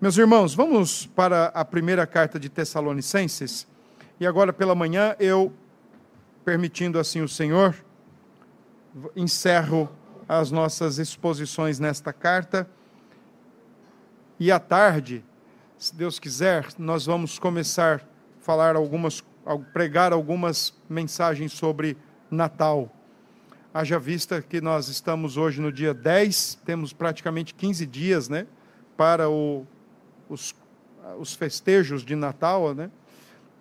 Meus irmãos, vamos para a primeira carta de Tessalonicenses. E agora pela manhã eu, permitindo assim o Senhor, encerro as nossas exposições nesta carta. E à tarde, se Deus quiser, nós vamos começar a falar algumas, pregar algumas mensagens sobre Natal. Haja vista que nós estamos hoje no dia 10, temos praticamente 15 dias, né, para o, os, os festejos de Natal, né?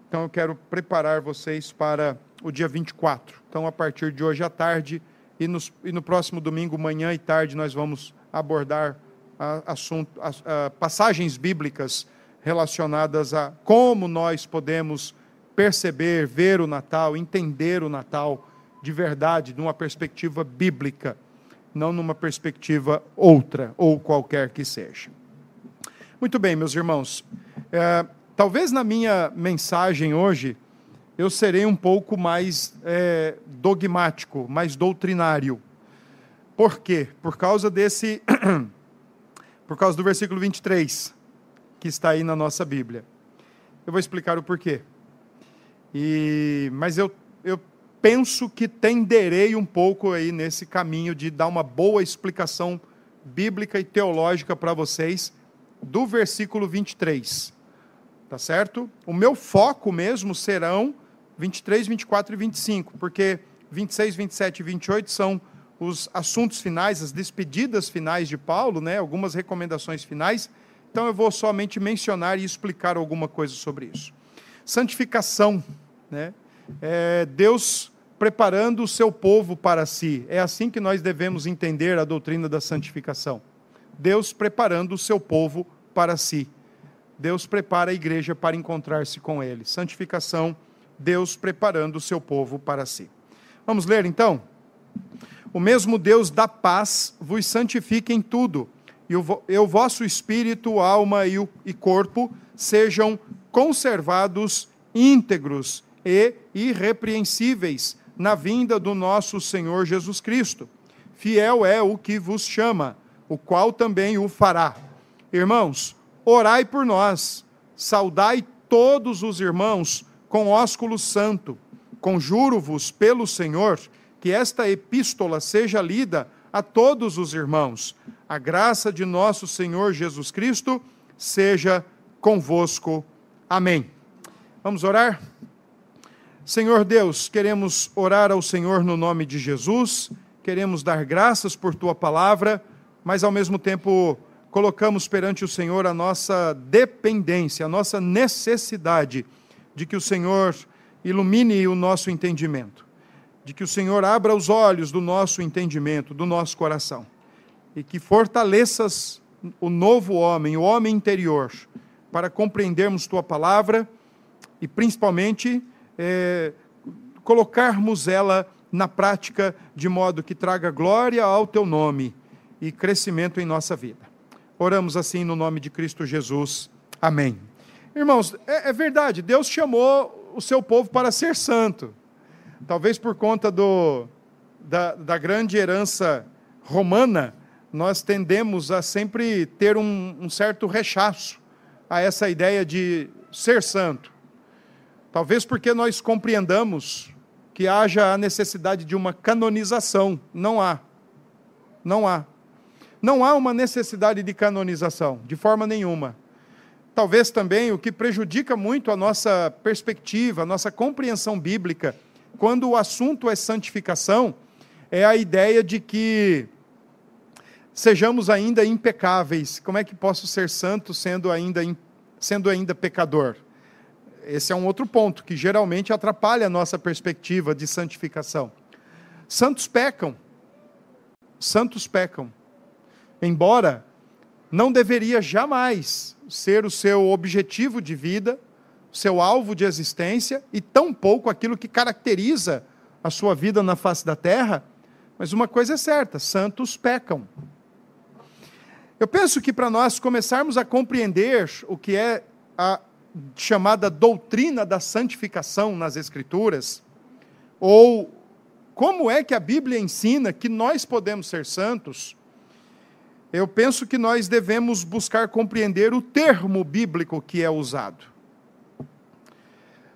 Então eu quero preparar vocês para o dia 24. Então, a partir de hoje à tarde e, nos, e no próximo domingo, manhã e tarde, nós vamos abordar a, assunto, a, a, passagens bíblicas relacionadas a como nós podemos perceber, ver o Natal, entender o Natal de verdade, numa perspectiva bíblica, não numa perspectiva outra, ou qualquer que seja. Muito bem, meus irmãos. É, talvez na minha mensagem hoje eu serei um pouco mais é, dogmático, mais doutrinário. Por quê? Por causa desse. por causa do versículo 23, que está aí na nossa Bíblia. Eu vou explicar o porquê. E, mas eu, eu penso que tenderei um pouco aí nesse caminho de dar uma boa explicação bíblica e teológica para vocês do versículo 23. Tá certo? O meu foco mesmo serão 23, 24 e 25, porque 26, 27 e 28 são os assuntos finais, as despedidas finais de Paulo, né? algumas recomendações finais. Então eu vou somente mencionar e explicar alguma coisa sobre isso. Santificação, né? É Deus preparando o seu povo para si. É assim que nós devemos entender a doutrina da santificação. Deus preparando o seu povo para si. Deus prepara a igreja para encontrar-se com ele. Santificação, Deus preparando o seu povo para si. Vamos ler então? O mesmo Deus da paz vos santifique em tudo, e o, e o vosso espírito, alma e, o, e corpo sejam conservados íntegros e irrepreensíveis na vinda do nosso Senhor Jesus Cristo. Fiel é o que vos chama, o qual também o fará. Irmãos, orai por nós, saudai todos os irmãos com ósculo santo. Conjuro-vos pelo Senhor que esta epístola seja lida a todos os irmãos. A graça de nosso Senhor Jesus Cristo seja convosco. Amém. Vamos orar? Senhor Deus, queremos orar ao Senhor no nome de Jesus, queremos dar graças por tua palavra, mas ao mesmo tempo colocamos perante o Senhor a nossa dependência, a nossa necessidade de que o Senhor ilumine o nosso entendimento, de que o Senhor abra os olhos do nosso entendimento, do nosso coração, e que fortaleças o novo homem, o homem interior, para compreendermos tua palavra e principalmente é, colocarmos ela na prática de modo que traga glória ao teu nome e crescimento em nossa vida. Oramos assim no nome de Cristo Jesus. Amém. Irmãos, é, é, verdade, Deus chamou o seu povo para ser santo. Talvez por conta do, da, da grande herança romana, nós tendemos a sempre ter um, um certo rechaço a essa ideia de ser santo. Talvez porque nós compreendamos que haja a necessidade de uma canonização. Não há. Não há. Não há uma necessidade de canonização, de forma nenhuma talvez também o que prejudica muito a nossa perspectiva, a nossa compreensão bíblica, quando o assunto é santificação, é a ideia de que sejamos ainda impecáveis. Como é que posso ser santo sendo ainda, sendo ainda pecador? Esse é um outro ponto que geralmente atrapalha a nossa perspectiva de santificação. Santos pecam. Santos pecam. Embora não deveria jamais ser o seu objetivo de vida, seu alvo de existência e tampouco aquilo que caracteriza a sua vida na face da terra. Mas uma coisa é certa: santos pecam. Eu penso que para nós começarmos a compreender o que é a chamada doutrina da santificação nas Escrituras, ou como é que a Bíblia ensina que nós podemos ser santos, eu penso que nós devemos buscar compreender o termo bíblico que é usado.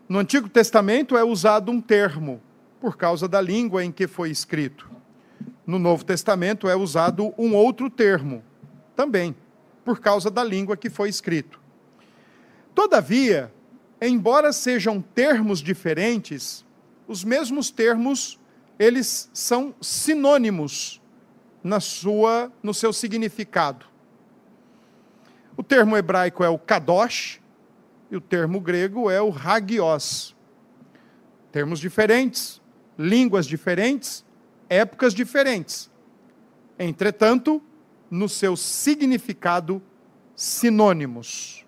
No Antigo Testamento é usado um termo, por causa da língua em que foi escrito. No Novo Testamento é usado um outro termo, também, por causa da língua que foi escrito. Todavia, embora sejam termos diferentes, os mesmos termos, eles são sinônimos na sua, no seu significado. O termo hebraico é o kadosh e o termo grego é o hagios. Termos diferentes, línguas diferentes, épocas diferentes. Entretanto, no seu significado, sinônimos.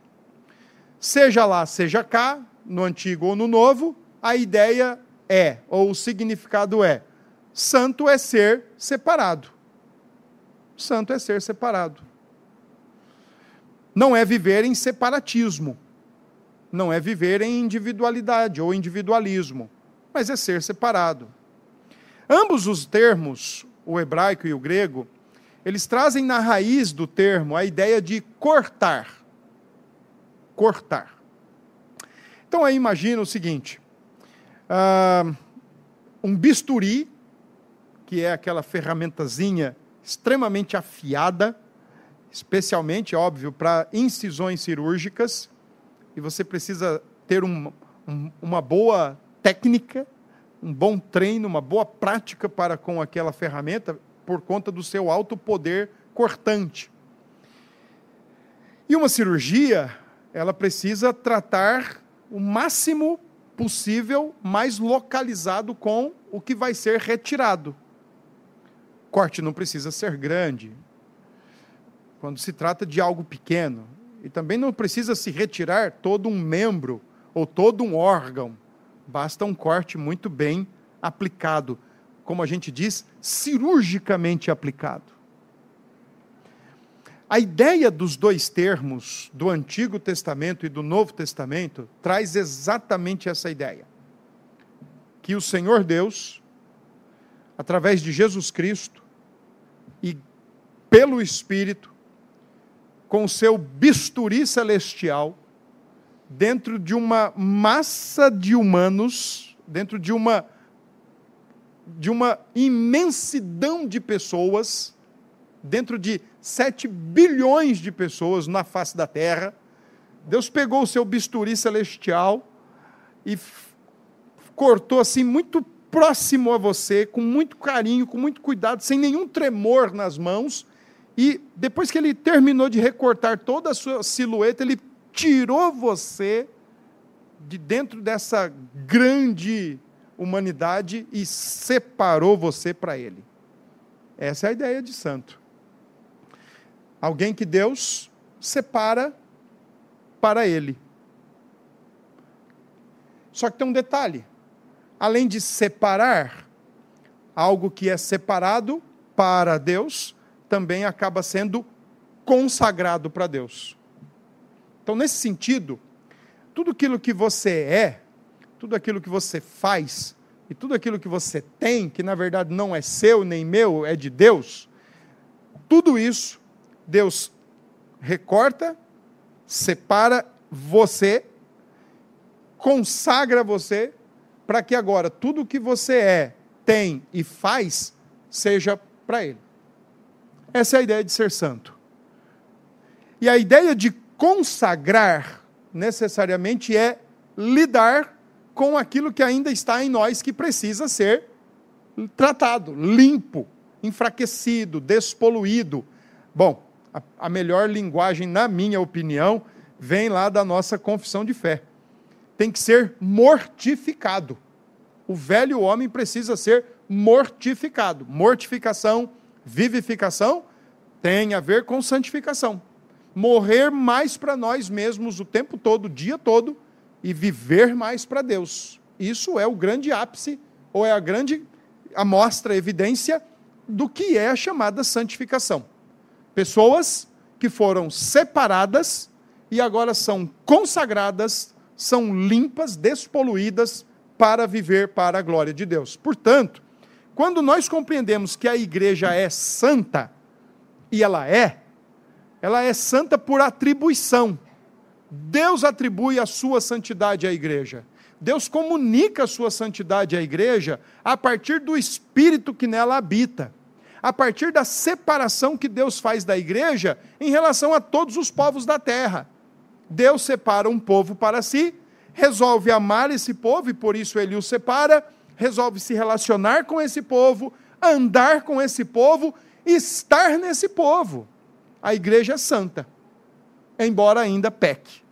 Seja lá, seja cá, no antigo ou no novo, a ideia é, ou o significado é: santo é ser separado. Santo é ser separado. Não é viver em separatismo. Não é viver em individualidade ou individualismo, mas é ser separado. Ambos os termos, o hebraico e o grego, eles trazem na raiz do termo a ideia de cortar. Cortar. Então aí imagina o seguinte: uh, um bisturi, que é aquela ferramentazinha extremamente afiada, especialmente, óbvio, para incisões cirúrgicas, e você precisa ter um, um, uma boa técnica, um bom treino, uma boa prática para com aquela ferramenta, por conta do seu alto poder cortante. E uma cirurgia, ela precisa tratar o máximo possível, mais localizado com o que vai ser retirado corte não precisa ser grande. Quando se trata de algo pequeno. E também não precisa se retirar todo um membro ou todo um órgão. Basta um corte muito bem aplicado. Como a gente diz, cirurgicamente aplicado. A ideia dos dois termos, do Antigo Testamento e do Novo Testamento, traz exatamente essa ideia. Que o Senhor Deus, através de Jesus Cristo, pelo Espírito, com seu bisturi celestial, dentro de uma massa de humanos, dentro de uma de uma imensidão de pessoas, dentro de sete bilhões de pessoas na face da terra, Deus pegou o seu bisturi celestial e cortou assim muito próximo a você, com muito carinho, com muito cuidado, sem nenhum tremor nas mãos. E depois que ele terminou de recortar toda a sua silhueta, ele tirou você de dentro dessa grande humanidade e separou você para ele. Essa é a ideia de santo. Alguém que Deus separa para ele. Só que tem um detalhe além de separar, algo que é separado para Deus, também acaba sendo consagrado para Deus. Então, nesse sentido, tudo aquilo que você é, tudo aquilo que você faz, e tudo aquilo que você tem, que na verdade não é seu nem meu, é de Deus, tudo isso, Deus recorta, separa você, consagra você para que agora tudo que você é, tem e faz seja para Ele. Essa é a ideia de ser santo. E a ideia de consagrar necessariamente é lidar com aquilo que ainda está em nós que precisa ser tratado, limpo, enfraquecido, despoluído. Bom, a, a melhor linguagem, na minha opinião, vem lá da nossa confissão de fé tem que ser mortificado. O velho homem precisa ser mortificado. Mortificação, vivificação tem a ver com santificação. Morrer mais para nós mesmos o tempo todo, o dia todo, e viver mais para Deus. Isso é o grande ápice, ou é a grande amostra, evidência do que é a chamada santificação. Pessoas que foram separadas e agora são consagradas são limpas, despoluídas para viver para a glória de Deus. Portanto, quando nós compreendemos que a igreja é santa, e ela é, ela é santa por atribuição. Deus atribui a sua santidade à igreja. Deus comunica a sua santidade à igreja a partir do espírito que nela habita, a partir da separação que Deus faz da igreja em relação a todos os povos da terra. Deus separa um povo para si, resolve amar esse povo e por isso ele o separa, resolve se relacionar com esse povo, andar com esse povo, estar nesse povo. A igreja é santa, embora ainda peque.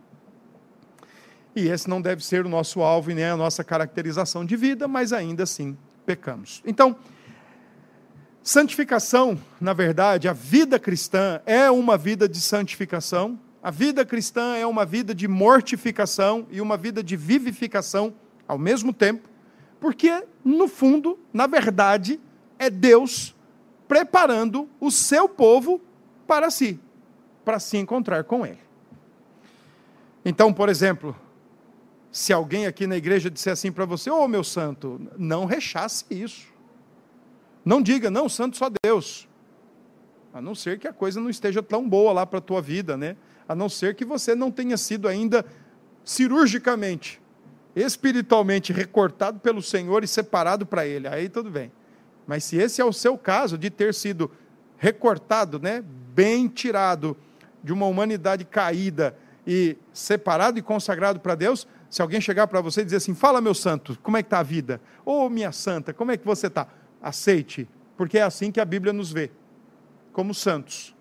E esse não deve ser o nosso alvo e nem a nossa caracterização de vida, mas ainda assim pecamos. Então, santificação, na verdade, a vida cristã é uma vida de santificação, a vida cristã é uma vida de mortificação e uma vida de vivificação ao mesmo tempo, porque, no fundo, na verdade, é Deus preparando o seu povo para si, para se encontrar com Ele. Então, por exemplo, se alguém aqui na igreja disser assim para você, ô oh, meu santo, não rechace isso. Não diga, não, santo só Deus. A não ser que a coisa não esteja tão boa lá para a tua vida, né? A não ser que você não tenha sido ainda cirurgicamente, espiritualmente recortado pelo Senhor e separado para Ele. Aí tudo bem. Mas se esse é o seu caso, de ter sido recortado, né? Bem tirado de uma humanidade caída e separado e consagrado para Deus, se alguém chegar para você e dizer assim: Fala, meu santo, como é que está a vida? Ô, oh, minha santa, como é que você está? Aceite, porque é assim que a Bíblia nos vê, como santos.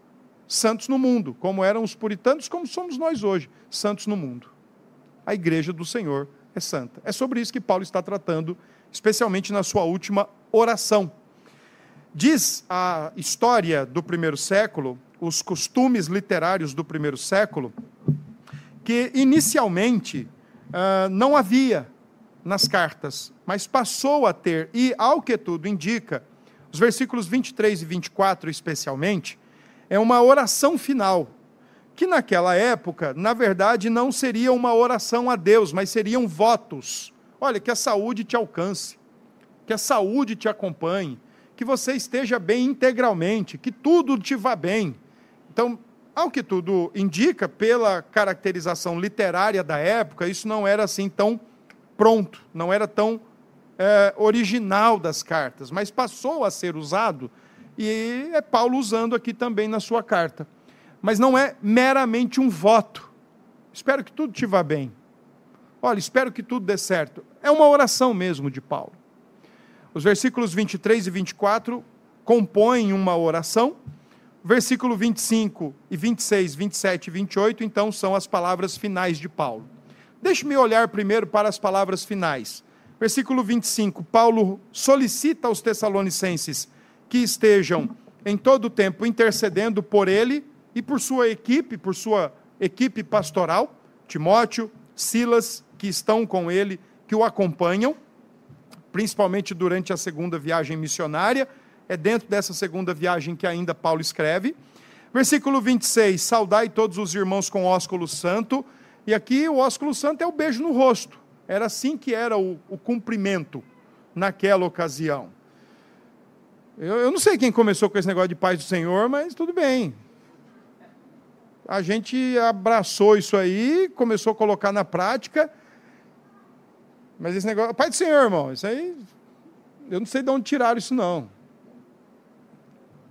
Santos no mundo, como eram os puritanos, como somos nós hoje, santos no mundo. A igreja do Senhor é santa. É sobre isso que Paulo está tratando, especialmente na sua última oração. Diz a história do primeiro século, os costumes literários do primeiro século, que inicialmente uh, não havia nas cartas, mas passou a ter, e ao que tudo indica, os versículos 23 e 24 especialmente, é uma oração final, que naquela época, na verdade, não seria uma oração a Deus, mas seriam votos. Olha, que a saúde te alcance, que a saúde te acompanhe, que você esteja bem integralmente, que tudo te vá bem. Então, ao que tudo indica, pela caracterização literária da época, isso não era assim tão pronto, não era tão é, original das cartas, mas passou a ser usado, e é Paulo usando aqui também na sua carta. Mas não é meramente um voto. Espero que tudo te vá bem. Olha, espero que tudo dê certo. É uma oração mesmo de Paulo. Os versículos 23 e 24 compõem uma oração versículo 25 e 26, 27 e 28, então, são as palavras finais de Paulo. Deixe-me olhar primeiro para as palavras finais. Versículo 25, Paulo solicita aos Tessalonicenses que estejam em todo o tempo intercedendo por ele e por sua equipe, por sua equipe pastoral, Timóteo, Silas, que estão com ele, que o acompanham, principalmente durante a segunda viagem missionária, é dentro dessa segunda viagem que ainda Paulo escreve. Versículo 26, saudai todos os irmãos com ósculo santo. E aqui o ósculo santo é o beijo no rosto. Era assim que era o, o cumprimento naquela ocasião. Eu, eu não sei quem começou com esse negócio de paz do Senhor, mas tudo bem. A gente abraçou isso aí, começou a colocar na prática. Mas esse negócio, Pai do Senhor, irmão, isso aí, eu não sei de onde tiraram isso não.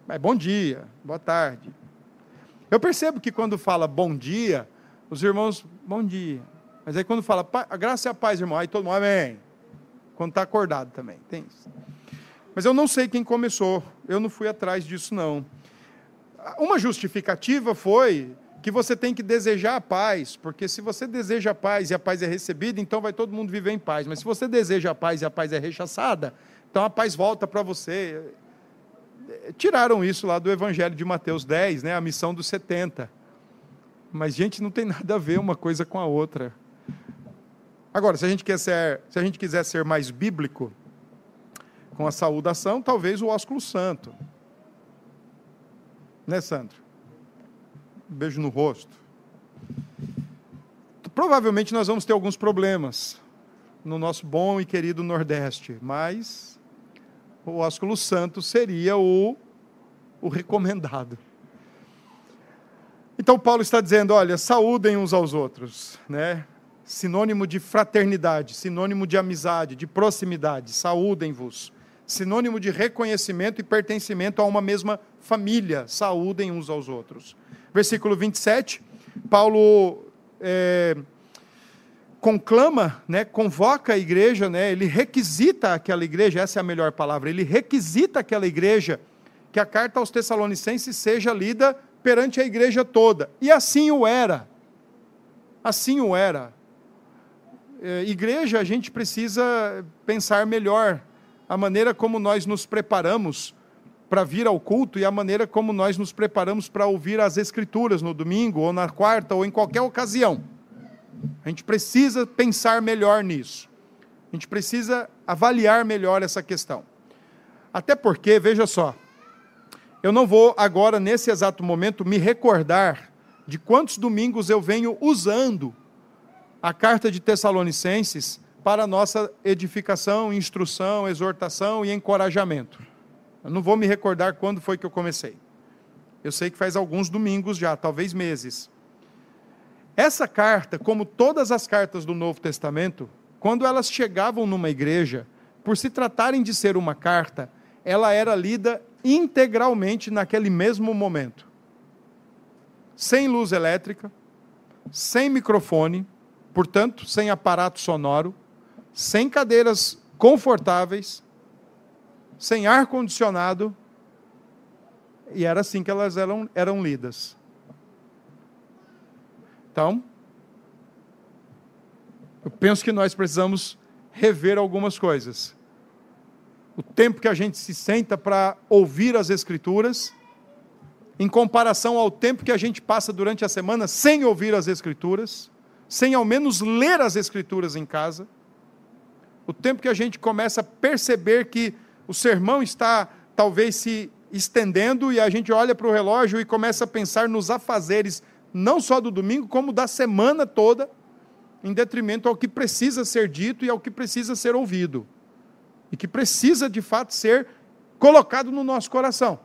Mas bom dia, boa tarde. Eu percebo que quando fala bom dia, os irmãos, bom dia. Mas aí quando fala a graça e a paz, irmão, aí todo mundo, amém. Quando está acordado também, tem isso. Mas eu não sei quem começou, eu não fui atrás disso não. Uma justificativa foi que você tem que desejar a paz, porque se você deseja a paz e a paz é recebida, então vai todo mundo viver em paz. Mas se você deseja a paz e a paz é rechaçada, então a paz volta para você tiraram isso lá do Evangelho de Mateus 10, né, a missão dos 70. Mas, gente, não tem nada a ver uma coisa com a outra. Agora, se a gente, quer ser, se a gente quiser ser mais bíblico com a saudação, talvez o ósculo santo. Né, Sandro? Beijo no rosto. Provavelmente nós vamos ter alguns problemas no nosso bom e querido Nordeste, mas o ósculo santo seria o, o recomendado. Então Paulo está dizendo, olha, saúdem uns aos outros, né? Sinônimo de fraternidade, sinônimo de amizade, de proximidade, saúdem-vos. Sinônimo de reconhecimento e pertencimento a uma mesma família, saúdem uns aos outros. Versículo 27, Paulo é, conclama, né, convoca a igreja, né, ele requisita aquela igreja, essa é a melhor palavra, ele requisita aquela igreja que a carta aos Tessalonicenses seja lida perante a igreja toda. E assim o era. Assim o era. É, igreja, a gente precisa pensar melhor a maneira como nós nos preparamos para vir ao culto e a maneira como nós nos preparamos para ouvir as Escrituras no domingo, ou na quarta, ou em qualquer ocasião. A gente precisa pensar melhor nisso. A gente precisa avaliar melhor essa questão. Até porque, veja só, eu não vou agora, nesse exato momento, me recordar de quantos domingos eu venho usando a carta de Tessalonicenses para nossa edificação, instrução, exortação e encorajamento. Eu não vou me recordar quando foi que eu comecei. Eu sei que faz alguns domingos já, talvez meses. Essa carta, como todas as cartas do Novo Testamento, quando elas chegavam numa igreja, por se tratarem de ser uma carta, ela era lida integralmente naquele mesmo momento. Sem luz elétrica, sem microfone, portanto, sem aparato sonoro, sem cadeiras confortáveis, sem ar condicionado, e era assim que elas eram, eram lidas. Então, eu penso que nós precisamos rever algumas coisas o tempo que a gente se senta para ouvir as Escrituras, em comparação ao tempo que a gente passa durante a semana sem ouvir as Escrituras, sem ao menos ler as Escrituras em casa, o tempo que a gente começa a perceber que o sermão está talvez se estendendo e a gente olha para o relógio e começa a pensar nos afazeres, não só do domingo, como da semana toda, em detrimento ao que precisa ser dito e ao que precisa ser ouvido e que precisa de fato ser colocado no nosso coração.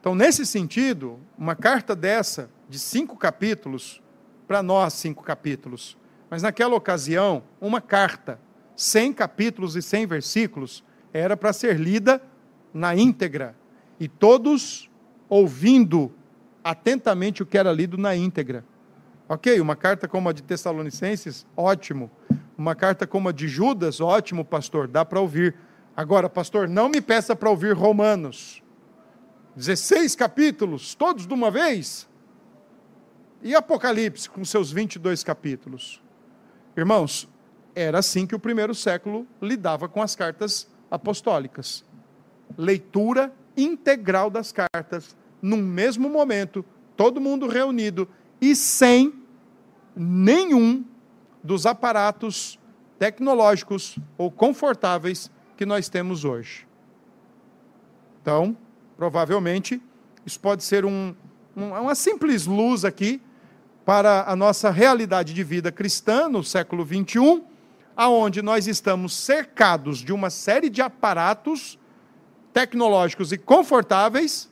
Então, nesse sentido, uma carta dessa, de cinco capítulos, para nós, cinco capítulos, mas naquela ocasião, uma carta, cem capítulos e cem versículos, era para ser lida na íntegra, e todos ouvindo atentamente o que era lido na íntegra. Ok, uma carta como a de Tessalonicenses, ótimo. Uma carta como a de Judas, ótimo, pastor, dá para ouvir. Agora, pastor, não me peça para ouvir Romanos. 16 capítulos, todos de uma vez. E Apocalipse, com seus 22 capítulos. Irmãos, era assim que o primeiro século lidava com as cartas apostólicas. Leitura integral das cartas, num mesmo momento, todo mundo reunido e sem nenhum dos aparatos tecnológicos ou confortáveis que nós temos hoje. Então, provavelmente, isso pode ser um, um, uma simples luz aqui para a nossa realidade de vida cristã no século 21, aonde nós estamos cercados de uma série de aparatos tecnológicos e confortáveis,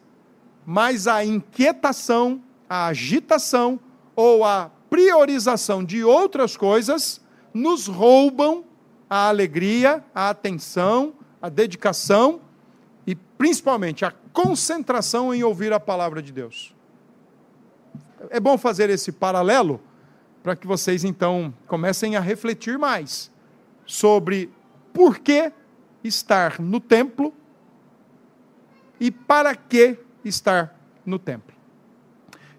mas a inquietação, a agitação ou a priorização de outras coisas nos roubam a alegria, a atenção, a dedicação e principalmente a concentração em ouvir a palavra de Deus. É bom fazer esse paralelo para que vocês então comecem a refletir mais sobre por que estar no templo e para que estar no templo.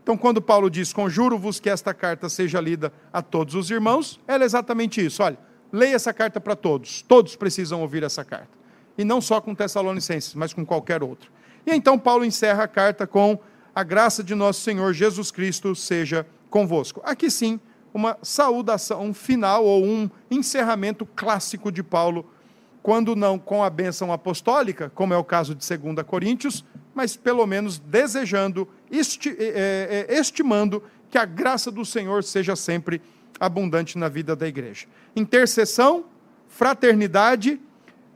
Então, quando Paulo diz, conjuro-vos que esta carta seja lida a todos os irmãos, ela é exatamente isso. Olha, leia essa carta para todos. Todos precisam ouvir essa carta. E não só com Tessalonicenses, mas com qualquer outro. E então Paulo encerra a carta com a graça de nosso Senhor Jesus Cristo seja convosco. Aqui sim, uma saudação final ou um encerramento clássico de Paulo, quando não com a bênção apostólica, como é o caso de 2 Coríntios, mas pelo menos desejando, esti é, é, estimando que a graça do Senhor seja sempre abundante na vida da igreja. Intercessão, fraternidade,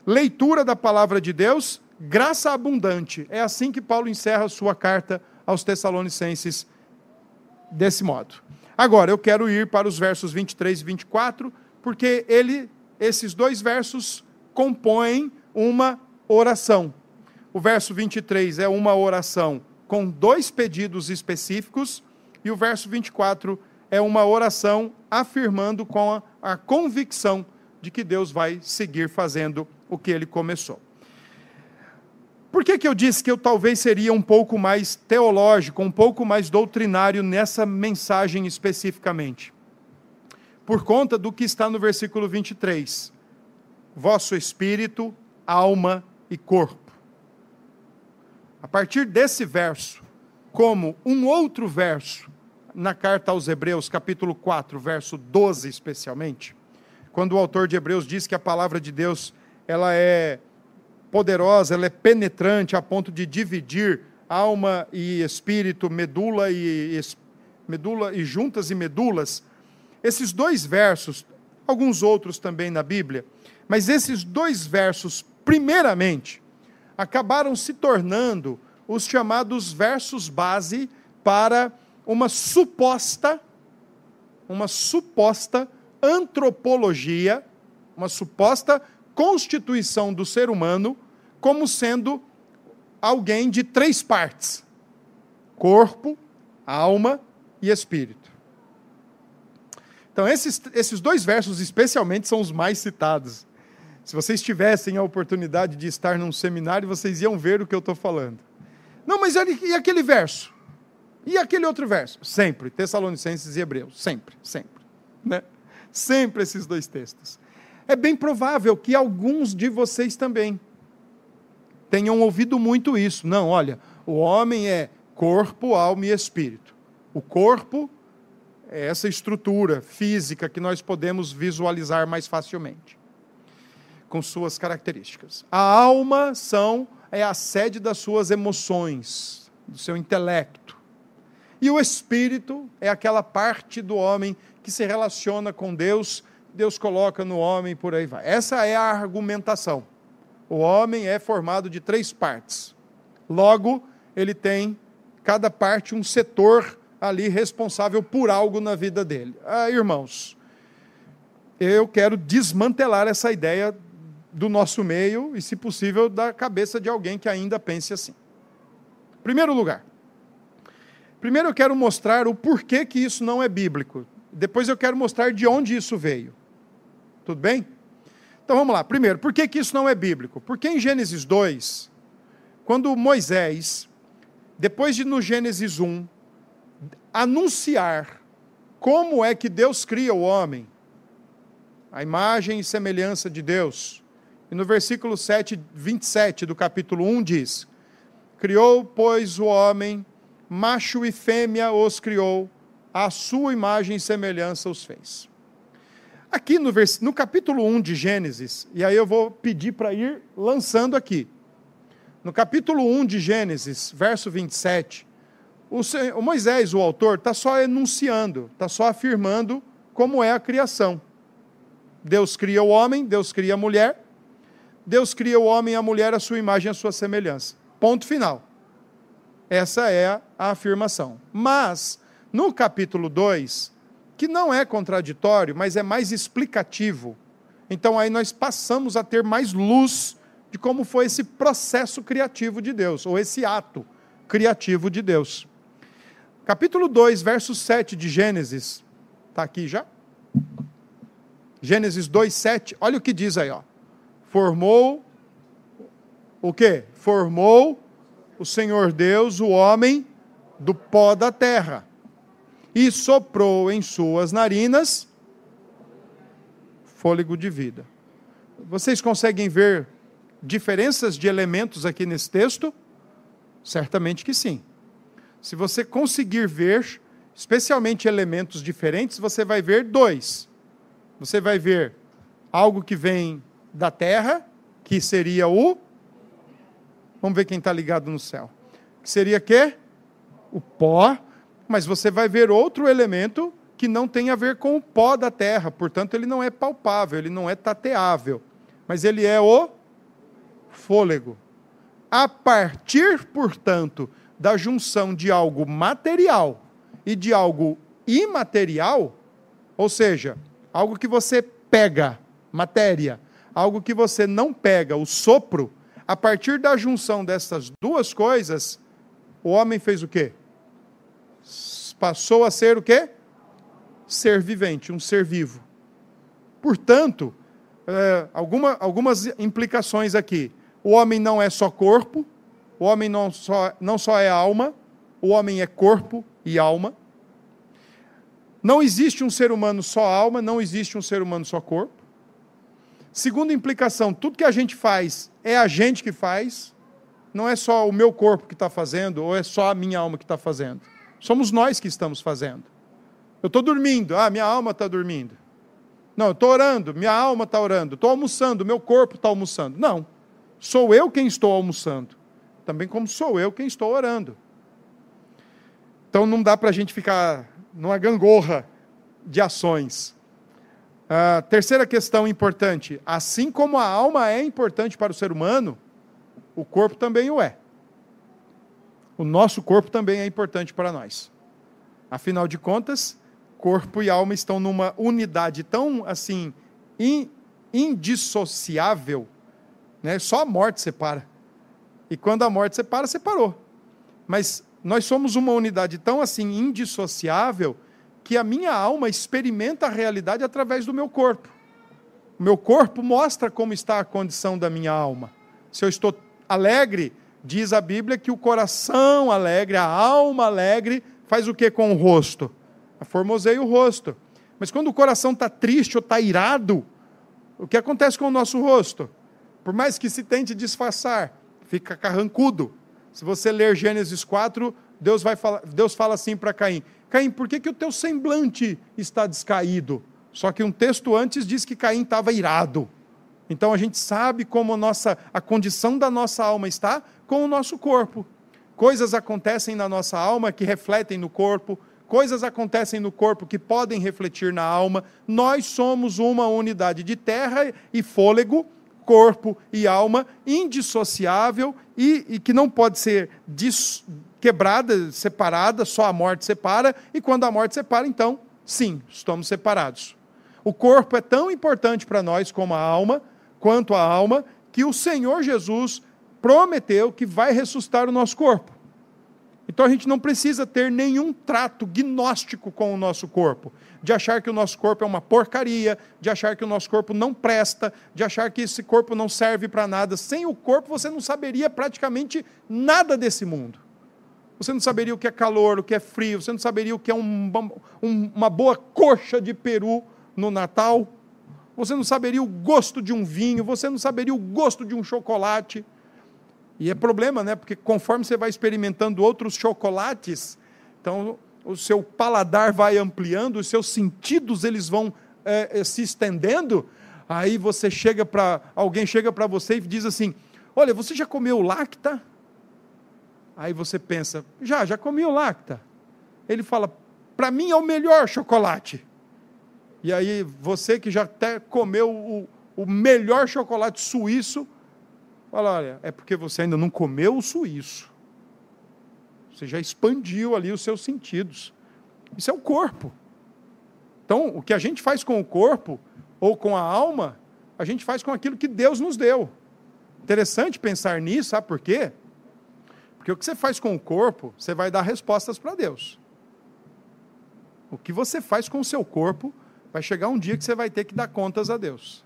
leitura da palavra de Deus, graça abundante. É assim que Paulo encerra sua carta aos Tessalonicenses desse modo. Agora, eu quero ir para os versos 23 e 24, porque ele, esses dois versos compõem uma oração. O verso 23 é uma oração com dois pedidos específicos, e o verso 24 é uma oração afirmando com a, a convicção de que Deus vai seguir fazendo o que ele começou. Por que, que eu disse que eu talvez seria um pouco mais teológico, um pouco mais doutrinário nessa mensagem especificamente? Por conta do que está no versículo 23. Vosso espírito, alma e corpo. A partir desse verso, como um outro verso, na carta aos Hebreus, capítulo 4, verso 12 especialmente, quando o autor de Hebreus diz que a palavra de Deus ela é poderosa, ela é penetrante a ponto de dividir alma e espírito, medula e medula e juntas e medulas. Esses dois versos, alguns outros também na Bíblia, mas esses dois versos, primeiramente, acabaram se tornando os chamados versos base para uma suposta uma suposta antropologia, uma suposta constituição do ser humano como sendo alguém de três partes: corpo, alma e espírito. Então, esses, esses dois versos, especialmente, são os mais citados. Se vocês tivessem a oportunidade de estar num seminário, vocês iam ver o que eu estou falando. Não, mas e aquele verso? E aquele outro verso? Sempre, Tessalonicenses e Hebreus. Sempre, sempre. Né? Sempre esses dois textos. É bem provável que alguns de vocês também tenham ouvido muito isso. Não, olha, o homem é corpo, alma e espírito. O corpo é essa estrutura física que nós podemos visualizar mais facilmente, com suas características. A alma são é a sede das suas emoções, do seu intelecto. E o espírito é aquela parte do homem que se relaciona com Deus, Deus coloca no homem por aí vai. Essa é a argumentação. O homem é formado de três partes. Logo, ele tem cada parte um setor ali responsável por algo na vida dele. Ah, irmãos, eu quero desmantelar essa ideia do nosso meio e, se possível, da cabeça de alguém que ainda pense assim. Primeiro lugar, primeiro eu quero mostrar o porquê que isso não é bíblico. Depois eu quero mostrar de onde isso veio. Tudo bem? Então vamos lá. Primeiro, por que, que isso não é bíblico? Porque em Gênesis 2, quando Moisés, depois de no Gênesis 1, anunciar como é que Deus cria o homem, a imagem e semelhança de Deus, e no versículo 7, 27 do capítulo 1 diz: Criou, pois, o homem, macho e fêmea os criou, a sua imagem e semelhança os fez. Aqui no, vers... no capítulo 1 de Gênesis, e aí eu vou pedir para ir lançando aqui. No capítulo 1 de Gênesis, verso 27, o, o Moisés, o autor, está só enunciando, está só afirmando como é a criação. Deus cria o homem, Deus cria a mulher, Deus cria o homem e a mulher a sua imagem e a sua semelhança. Ponto final. Essa é a afirmação. Mas, no capítulo 2, que não é contraditório, mas é mais explicativo. Então aí nós passamos a ter mais luz de como foi esse processo criativo de Deus, ou esse ato criativo de Deus. Capítulo 2, verso 7 de Gênesis. Está aqui já? Gênesis 2, 7. Olha o que diz aí, ó. Formou o quê? Formou o Senhor Deus o homem do pó da terra e soprou em suas narinas fôlego de vida. Vocês conseguem ver diferenças de elementos aqui nesse texto? Certamente que sim. Se você conseguir ver, especialmente elementos diferentes, você vai ver dois. Você vai ver algo que vem da terra, que seria o. Vamos ver quem está ligado no céu. Que seria que? O pó mas você vai ver outro elemento que não tem a ver com o pó da terra, portanto, ele não é palpável, ele não é tateável, mas ele é o fôlego. A partir, portanto, da junção de algo material e de algo imaterial, ou seja, algo que você pega, matéria, algo que você não pega, o sopro, a partir da junção dessas duas coisas, o homem fez o quê? Passou a ser o quê? Ser vivente, um ser vivo. Portanto, é, alguma, algumas implicações aqui. O homem não é só corpo, o homem não só, não só é alma, o homem é corpo e alma. Não existe um ser humano só alma, não existe um ser humano só corpo. Segunda implicação, tudo que a gente faz é a gente que faz, não é só o meu corpo que está fazendo, ou é só a minha alma que está fazendo. Somos nós que estamos fazendo. Eu estou dormindo, ah, minha alma está dormindo. Não, eu estou orando, minha alma está orando. Estou almoçando, meu corpo está almoçando. Não, sou eu quem estou almoçando. Também como sou eu quem estou orando. Então não dá para a gente ficar numa gangorra de ações. A terceira questão importante: assim como a alma é importante para o ser humano, o corpo também o é. O nosso corpo também é importante para nós. Afinal de contas, corpo e alma estão numa unidade tão assim indissociável, né? Só a morte separa. E quando a morte separa, separou. Mas nós somos uma unidade tão assim indissociável que a minha alma experimenta a realidade através do meu corpo. O meu corpo mostra como está a condição da minha alma. Se eu estou alegre, diz a Bíblia que o coração alegre, a alma alegre, faz o que com o rosto? Formoseia o rosto. Mas quando o coração está triste ou está irado, o que acontece com o nosso rosto? Por mais que se tente disfarçar, fica carrancudo. Se você ler Gênesis 4, Deus, vai falar, Deus fala assim para Caim: Caim, por que, que o teu semblante está descaído? Só que um texto antes diz que Caim estava irado. Então a gente sabe como a, nossa, a condição da nossa alma está com o nosso corpo. Coisas acontecem na nossa alma que refletem no corpo, coisas acontecem no corpo que podem refletir na alma. Nós somos uma unidade de terra e fôlego corpo e alma indissociável e, e que não pode ser dis, quebrada, separada, só a morte separa, e quando a morte separa, então, sim, estamos separados. O corpo é tão importante para nós como a alma, quanto a alma, que o Senhor Jesus prometeu que vai ressuscitar o nosso corpo. Então a gente não precisa ter nenhum trato gnóstico com o nosso corpo, de achar que o nosso corpo é uma porcaria, de achar que o nosso corpo não presta, de achar que esse corpo não serve para nada. Sem o corpo você não saberia praticamente nada desse mundo. Você não saberia o que é calor, o que é frio, você não saberia o que é um, um, uma boa coxa de peru no Natal, você não saberia o gosto de um vinho, você não saberia o gosto de um chocolate. E é problema, né? Porque conforme você vai experimentando outros chocolates, então o seu paladar vai ampliando, os seus sentidos eles vão é, se estendendo. Aí você chega para alguém chega para você e diz assim: Olha, você já comeu lacta? Aí você pensa: Já, já comi o lacta. Ele fala: Para mim é o melhor chocolate. E aí você que já até comeu o, o melhor chocolate suíço, Fala, olha, é porque você ainda não comeu o suíço. Você já expandiu ali os seus sentidos. Isso é o corpo. Então, o que a gente faz com o corpo ou com a alma, a gente faz com aquilo que Deus nos deu. Interessante pensar nisso, sabe por quê? Porque o que você faz com o corpo, você vai dar respostas para Deus. O que você faz com o seu corpo, vai chegar um dia que você vai ter que dar contas a Deus.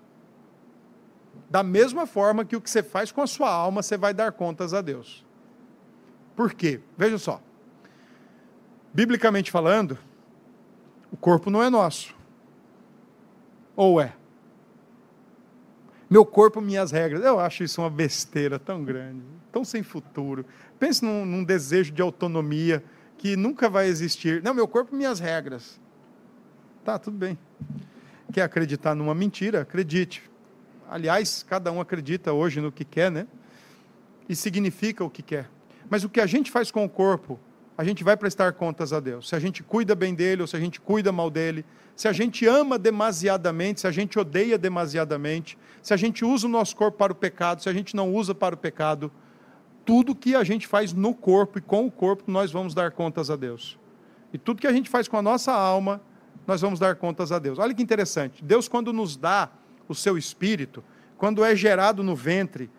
Da mesma forma que o que você faz com a sua alma, você vai dar contas a Deus. Por quê? Veja só. Biblicamente falando, o corpo não é nosso. Ou é? Meu corpo, minhas regras. Eu acho isso uma besteira tão grande, tão sem futuro. Pense num, num desejo de autonomia que nunca vai existir. Não, meu corpo, minhas regras. Tá, tudo bem. Quer acreditar numa mentira? Acredite. Aliás, cada um acredita hoje no que quer, né? E significa o que quer. Mas o que a gente faz com o corpo, a gente vai prestar contas a Deus. Se a gente cuida bem dele ou se a gente cuida mal dele, se a gente ama demasiadamente, se a gente odeia demasiadamente, se a gente usa o nosso corpo para o pecado, se a gente não usa para o pecado, tudo que a gente faz no corpo e com o corpo, nós vamos dar contas a Deus. E tudo que a gente faz com a nossa alma, nós vamos dar contas a Deus. Olha que interessante. Deus, quando nos dá o seu espírito, quando é gerado no ventre,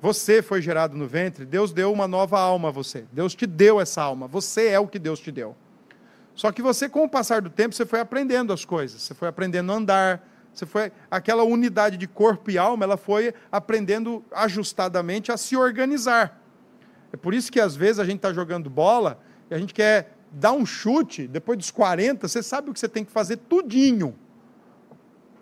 você foi gerado no ventre, Deus deu uma nova alma a você. Deus te deu essa alma. Você é o que Deus te deu. Só que você, com o passar do tempo, você foi aprendendo as coisas. Você foi aprendendo a andar. Você foi aquela unidade de corpo e alma, ela foi aprendendo ajustadamente a se organizar. É por isso que às vezes a gente está jogando bola e a gente quer dar um chute depois dos 40, você sabe o que você tem que fazer tudinho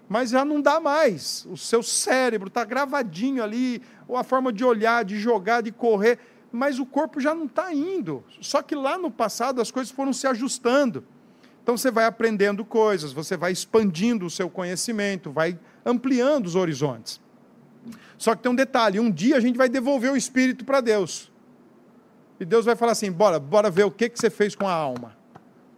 mas já não dá mais. O seu cérebro está gravadinho ali, ou a forma de olhar, de jogar, de correr, mas o corpo já não está indo. Só que lá no passado as coisas foram se ajustando. Então você vai aprendendo coisas, você vai expandindo o seu conhecimento, vai ampliando os horizontes. Só que tem um detalhe: um dia a gente vai devolver o espírito para Deus. E Deus vai falar assim: bora, bora ver o que, que você fez com a alma.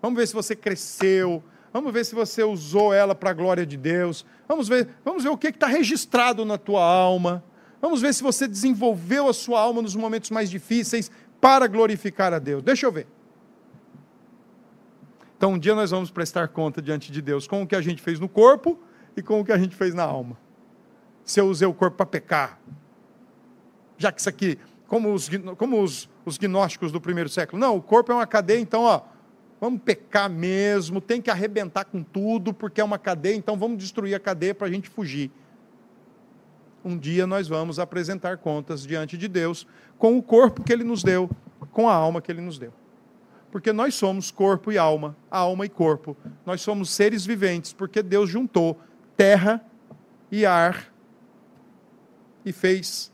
Vamos ver se você cresceu, Vamos ver se você usou ela para a glória de Deus. Vamos ver, vamos ver o que está registrado na tua alma. Vamos ver se você desenvolveu a sua alma nos momentos mais difíceis para glorificar a Deus. Deixa eu ver. Então, um dia nós vamos prestar conta diante de Deus com o que a gente fez no corpo e com o que a gente fez na alma. Se eu usei o corpo para pecar, já que isso aqui, como os, como os, os gnósticos do primeiro século, não, o corpo é uma cadeia, então, ó, vamos pecar mesmo, tem que arrebentar com tudo, porque é uma cadeia, então vamos destruir a cadeia para a gente fugir. Um dia nós vamos apresentar contas diante de Deus com o corpo que Ele nos deu, com a alma que Ele nos deu. Porque nós somos corpo e alma, alma e corpo. Nós somos seres viventes, porque Deus juntou terra e ar e fez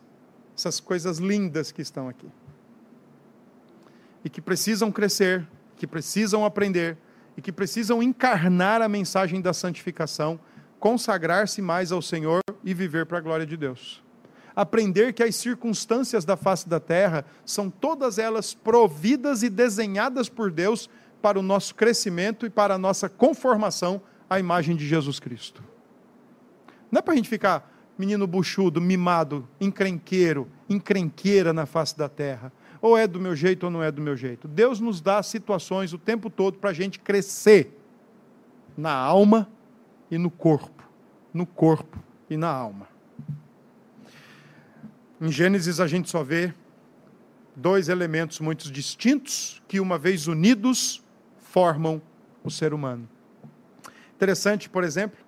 essas coisas lindas que estão aqui. E que precisam crescer que precisam aprender e que precisam encarnar a mensagem da santificação, consagrar-se mais ao Senhor e viver para a glória de Deus. Aprender que as circunstâncias da face da terra são todas elas providas e desenhadas por Deus para o nosso crescimento e para a nossa conformação à imagem de Jesus Cristo. Não é para a gente ficar menino buchudo, mimado, encrenqueiro, encrenqueira na face da terra ou é do meu jeito ou não é do meu jeito. Deus nos dá situações o tempo todo para a gente crescer na alma e no corpo. No corpo e na alma. Em Gênesis a gente só vê dois elementos muito distintos que, uma vez unidos, formam o ser humano. Interessante, por exemplo,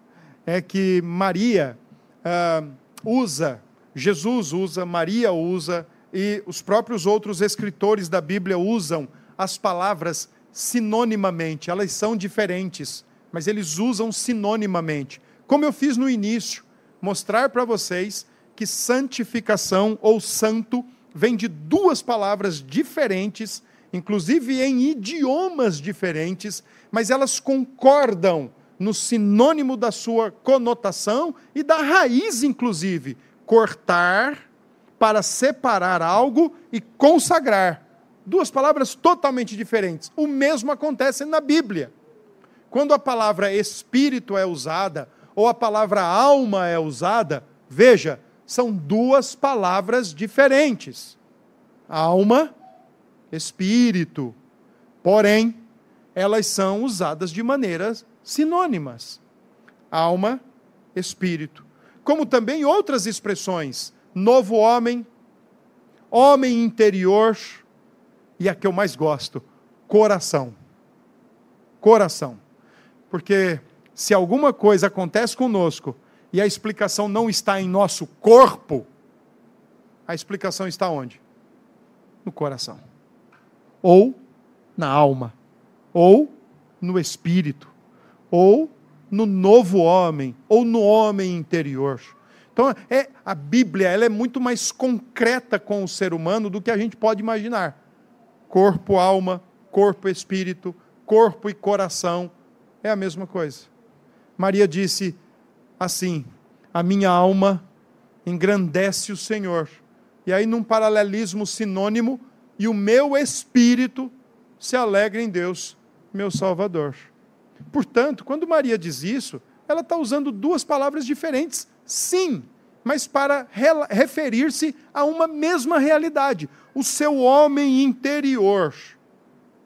é que Maria ah, usa, Jesus usa, Maria usa e os próprios outros escritores da Bíblia usam as palavras sinonimamente, elas são diferentes, mas eles usam sinonimamente. Como eu fiz no início, mostrar para vocês que santificação ou santo vem de duas palavras diferentes, inclusive em idiomas diferentes, mas elas concordam no sinônimo da sua conotação e da raiz, inclusive. Cortar para separar algo e consagrar. Duas palavras totalmente diferentes. O mesmo acontece na Bíblia. Quando a palavra espírito é usada, ou a palavra alma é usada, veja, são duas palavras diferentes. Alma, espírito. Porém, elas são usadas de maneiras sinônimas. Alma, espírito. Como também outras expressões novo homem, homem interior e a que eu mais gosto, coração. Coração. Porque se alguma coisa acontece conosco e a explicação não está em nosso corpo, a explicação está onde? No coração. Ou na alma. Ou no espírito. Ou no novo homem. Ou no homem interior. Então, é, a Bíblia ela é muito mais concreta com o ser humano do que a gente pode imaginar. Corpo, alma, corpo, espírito, corpo e coração é a mesma coisa. Maria disse assim: A minha alma engrandece o Senhor. E aí, num paralelismo sinônimo, e o meu espírito se alegra em Deus, meu Salvador. Portanto, quando Maria diz isso, ela está usando duas palavras diferentes Sim, mas para referir-se a uma mesma realidade. O seu homem interior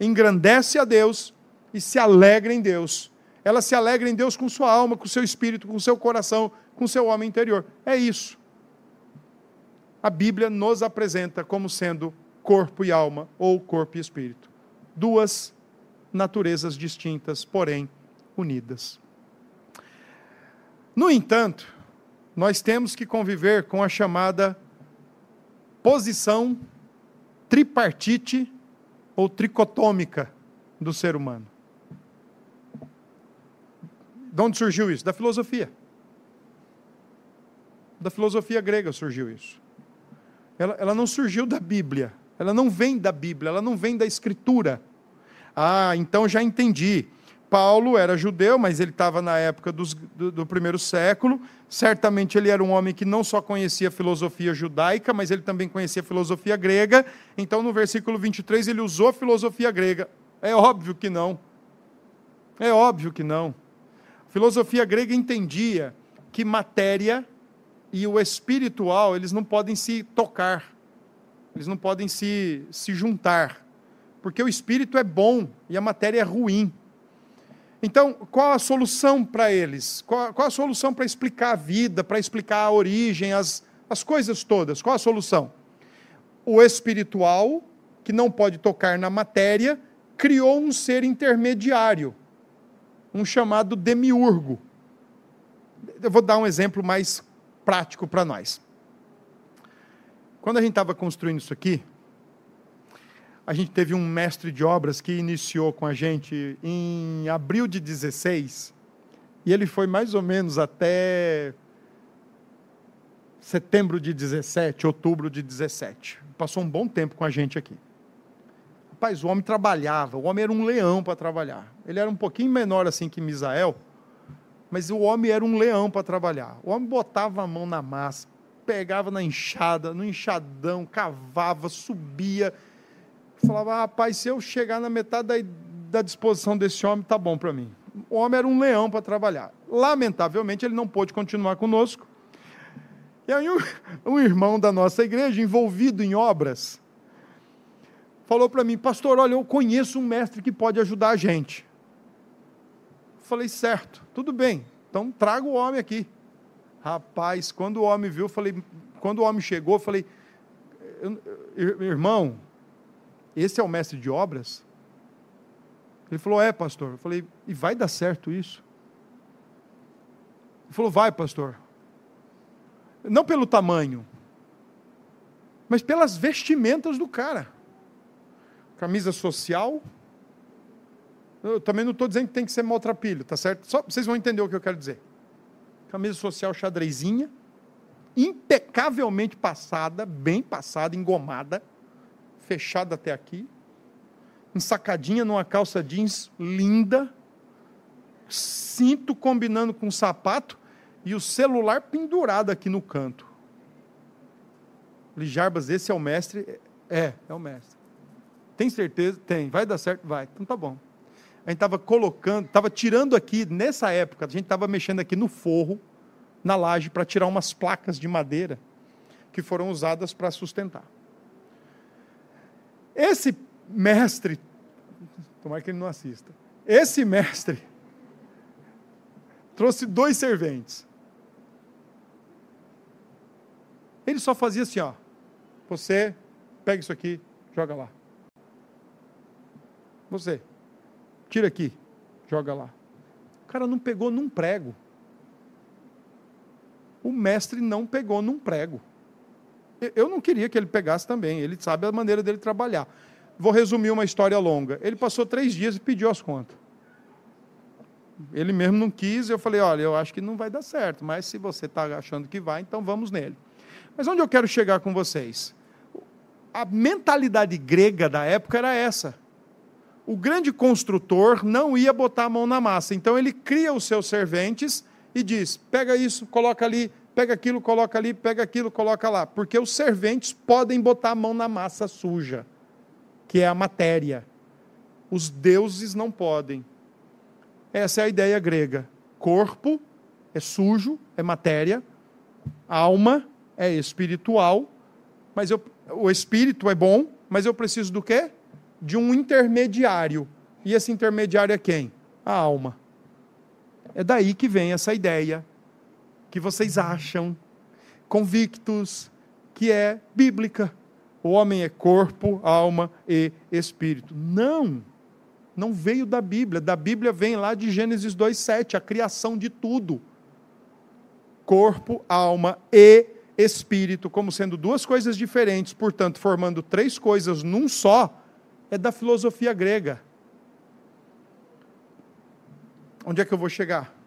engrandece a Deus e se alegra em Deus. Ela se alegra em Deus com sua alma, com seu espírito, com seu coração, com seu homem interior. É isso. A Bíblia nos apresenta como sendo corpo e alma, ou corpo e espírito. Duas naturezas distintas, porém unidas. No entanto, nós temos que conviver com a chamada posição tripartite ou tricotômica do ser humano. De onde surgiu isso? Da filosofia. Da filosofia grega surgiu isso. Ela, ela não surgiu da Bíblia. Ela não vem da Bíblia, ela não vem da Escritura. Ah, então já entendi. Paulo era judeu, mas ele estava na época dos, do, do, primeiro século. Certamente ele era um homem que não só conhecia a filosofia judaica, mas ele também conhecia a filosofia grega. Então, no versículo 23, ele usou a filosofia grega. É óbvio que não. É óbvio que não. A filosofia grega entendia que matéria e o espiritual, eles não podem se tocar. Eles não podem se, se juntar. Porque o espírito é bom e a matéria é ruim. Então, qual a solução para eles? Qual, qual, a solução para explicar a vida, para explicar a origem, as, as coisas todas? Qual a solução? O espiritual, que não pode tocar na matéria, criou um ser intermediário, um chamado demiurgo. Eu vou dar um exemplo mais prático para nós. Quando a gente estava construindo isso aqui, a gente teve um mestre de obras que iniciou com a gente em abril de 16, e ele foi mais ou menos até setembro de 17, outubro de 17. Passou um bom tempo com a gente aqui. Rapaz, o homem trabalhava, o homem era um leão para trabalhar. Ele era um pouquinho menor assim que Misael, mas o homem era um leão para trabalhar. O homem botava a mão na massa, pegava na enxada, no enxadão, cavava, subia, falava, rapaz, se eu chegar na metade da, da disposição desse homem, tá bom para mim. O homem era um leão para trabalhar. Lamentavelmente, ele não pôde continuar conosco. E aí, um, um irmão da nossa igreja, envolvido em obras, falou para mim, pastor, olha, eu conheço um mestre que pode ajudar a gente. Falei, certo, tudo bem, então traga o homem aqui. Rapaz, quando o homem viu, falei, quando o homem chegou, falei, irmão, esse é o mestre de obras? Ele falou: É, pastor. Eu falei: E vai dar certo isso? Ele falou: Vai, pastor. Não pelo tamanho, mas pelas vestimentas do cara. Camisa social. Eu também não estou dizendo que tem que ser maltrapilho, tá certo? Só vocês vão entender o que eu quero dizer. Camisa social xadrezinha, impecavelmente passada, bem passada, engomada fechada até aqui, ensacadinha numa calça jeans linda, cinto combinando com sapato e o celular pendurado aqui no canto. Jarbas, esse é o mestre? É, é o mestre. Tem certeza? Tem. Vai dar certo? Vai. Então tá bom. A gente estava colocando, estava tirando aqui, nessa época, a gente estava mexendo aqui no forro, na laje, para tirar umas placas de madeira que foram usadas para sustentar. Esse mestre, tomara que ele não assista, esse mestre trouxe dois serventes. Ele só fazia assim, ó. Você pega isso aqui, joga lá. Você, tira aqui, joga lá. O cara não pegou num prego. O mestre não pegou num prego. Eu não queria que ele pegasse também, ele sabe a maneira dele trabalhar. Vou resumir uma história longa. Ele passou três dias e pediu as contas. Ele mesmo não quis, eu falei: olha, eu acho que não vai dar certo, mas se você está achando que vai, então vamos nele. Mas onde eu quero chegar com vocês? A mentalidade grega da época era essa. O grande construtor não ia botar a mão na massa, então ele cria os seus serventes e diz: pega isso, coloca ali, pega aquilo, coloca ali, pega aquilo, coloca lá. Porque os serventes podem botar a mão na massa suja, que é a matéria. Os deuses não podem. Essa é a ideia grega. Corpo é sujo, é matéria. Alma é espiritual. Mas eu, o espírito é bom, mas eu preciso do quê? De um intermediário. E esse intermediário é quem? A alma. É daí que vem essa ideia que vocês acham, convictos, que é bíblica. O homem é corpo, alma e espírito. Não! Não veio da Bíblia. Da Bíblia vem lá de Gênesis 2,7, a criação de tudo. Corpo, alma e espírito, como sendo duas coisas diferentes, portanto, formando três coisas num só, é da filosofia grega. Onde é que eu vou chegar?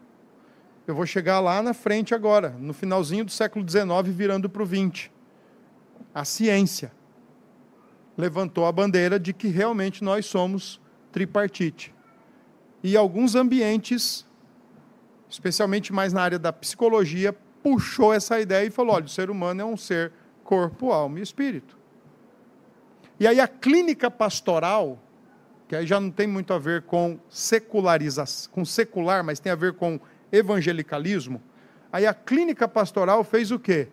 Eu vou chegar lá na frente agora, no finalzinho do século XIX, virando para o XX. A ciência levantou a bandeira de que realmente nós somos tripartite. E alguns ambientes, especialmente mais na área da psicologia, puxou essa ideia e falou: olha, o ser humano é um ser corpo, alma e espírito. E aí a clínica pastoral, que aí já não tem muito a ver com secularização, com secular, mas tem a ver com evangelicalismo. Aí a clínica pastoral fez o quê?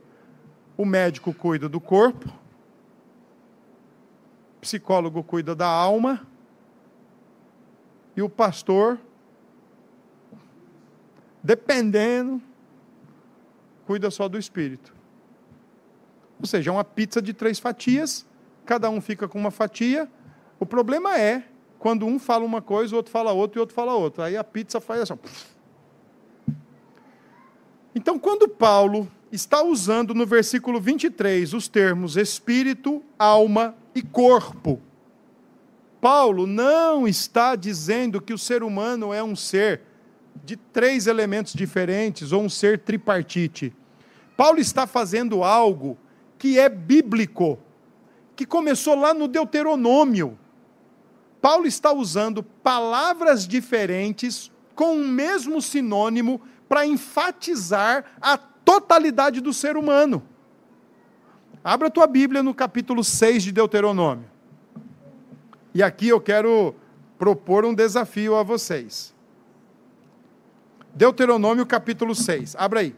O médico cuida do corpo, o psicólogo cuida da alma, e o pastor, dependendo, cuida só do espírito. Ou seja, é uma pizza de três fatias, cada um fica com uma fatia. O problema é quando um fala uma coisa, o outro fala outra e o outro fala outra. Aí a pizza faz assim. Então, quando Paulo está usando no versículo 23 os termos espírito, alma e corpo, Paulo não está dizendo que o ser humano é um ser de três elementos diferentes ou um ser tripartite. Paulo está fazendo algo que é bíblico, que começou lá no Deuteronômio. Paulo está usando palavras diferentes com o mesmo sinônimo para enfatizar a totalidade do ser humano. Abra a tua Bíblia no capítulo 6 de Deuteronômio. E aqui eu quero propor um desafio a vocês. Deuteronômio capítulo 6. Abra aí.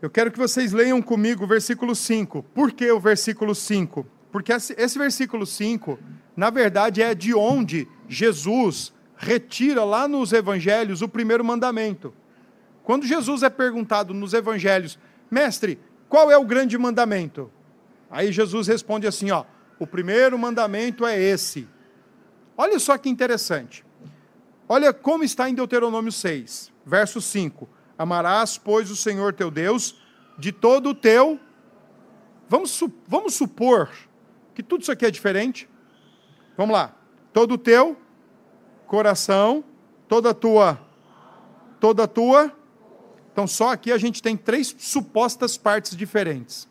Eu quero que vocês leiam comigo o versículo 5. Por que o versículo 5? Porque esse versículo 5, na verdade, é de onde Jesus retira lá nos evangelhos o primeiro mandamento. Quando Jesus é perguntado nos evangelhos, mestre, qual é o grande mandamento? Aí Jesus responde assim, ó: o primeiro mandamento é esse. Olha só que interessante. Olha como está em Deuteronômio 6, verso 5. Amarás, pois, o Senhor teu Deus de todo o teu. Vamos, vamos supor que tudo isso aqui é diferente. Vamos lá. Todo o teu coração, toda a tua. Toda a tua. Então, só aqui a gente tem três supostas partes diferentes.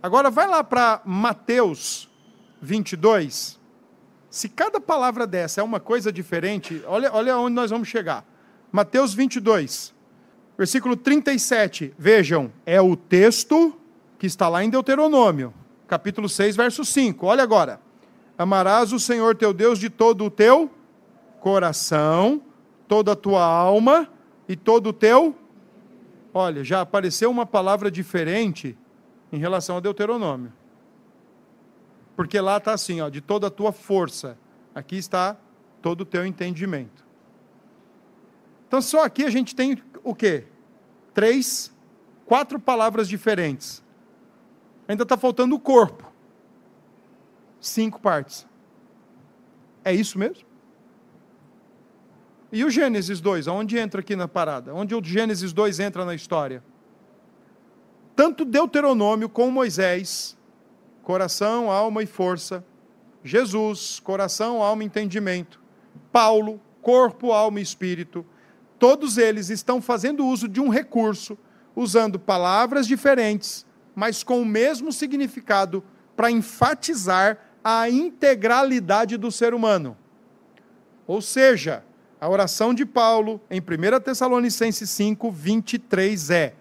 Agora, vai lá para Mateus 22, se cada palavra dessa é uma coisa diferente, olha, olha onde nós vamos chegar. Mateus 22, versículo 37. Vejam, é o texto que está lá em Deuteronômio, capítulo 6, verso 5. Olha agora. Amarás o Senhor teu Deus de todo o teu coração, toda a tua alma e todo o teu. Olha, já apareceu uma palavra diferente em relação a Deuteronômio. Porque lá está assim, ó, de toda a tua força. Aqui está todo o teu entendimento. Então, só aqui a gente tem o quê? Três, quatro palavras diferentes. Ainda está faltando o corpo. Cinco partes. É isso mesmo? E o Gênesis 2, aonde entra aqui na parada? Onde o Gênesis 2 entra na história? Tanto Deuteronômio como Moisés coração, alma e força. Jesus, coração, alma e entendimento. Paulo, corpo, alma e espírito. Todos eles estão fazendo uso de um recurso, usando palavras diferentes, mas com o mesmo significado, para enfatizar a integralidade do ser humano. Ou seja, a oração de Paulo em 1 Tessalonicenses 5, 23 é: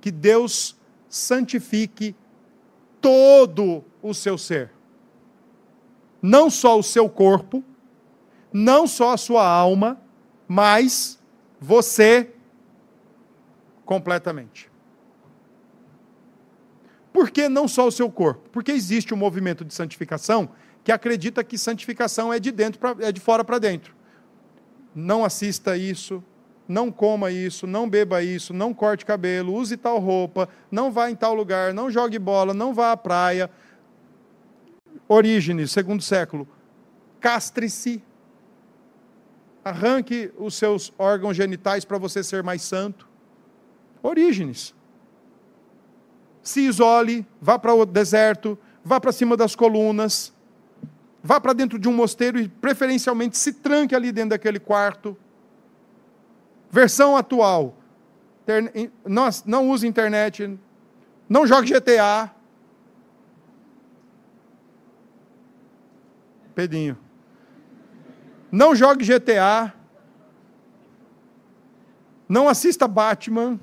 que Deus santifique todo o seu ser. Não só o seu corpo, não só a sua alma, mas você completamente. Por que não só o seu corpo? Porque existe um movimento de santificação que acredita que santificação é de dentro pra, é de fora para dentro. Não assista isso, não coma isso, não beba isso, não corte cabelo, use tal roupa, não vá em tal lugar, não jogue bola, não vá à praia. Orígenes, segundo século, castre-se, arranque os seus órgãos genitais para você ser mais santo. Orígenes. Se isole, vá para o deserto, vá para cima das colunas, vá para dentro de um mosteiro e preferencialmente se tranque ali dentro daquele quarto. Versão atual. Não, use internet, não jogue GTA. Pedinho. Não jogue GTA. Não assista Batman.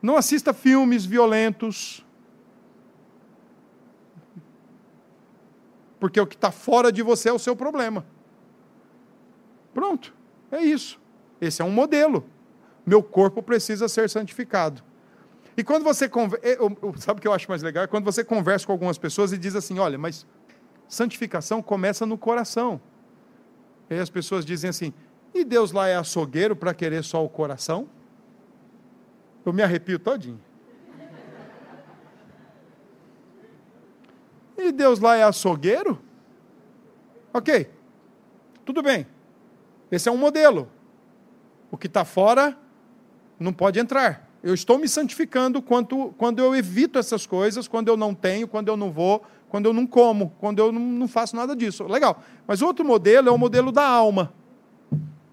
Não assista filmes violentos. Porque o que está fora de você é o seu problema. Pronto, é isso. Esse é um modelo. Meu corpo precisa ser santificado. E quando você conversa, é, sabe o que eu acho mais legal? Quando você conversa com algumas pessoas e diz assim: olha, mas santificação começa no coração. E aí as pessoas dizem assim: e Deus lá é açougueiro para querer só o coração? Eu me arrepio todinho. E Deus lá é açougueiro? Ok, tudo bem. Esse é um modelo. O que está fora não pode entrar. Eu estou me santificando quando, quando eu evito essas coisas, quando eu não tenho, quando eu não vou, quando eu não como, quando eu não, não faço nada disso. Legal. Mas outro modelo é o modelo da alma.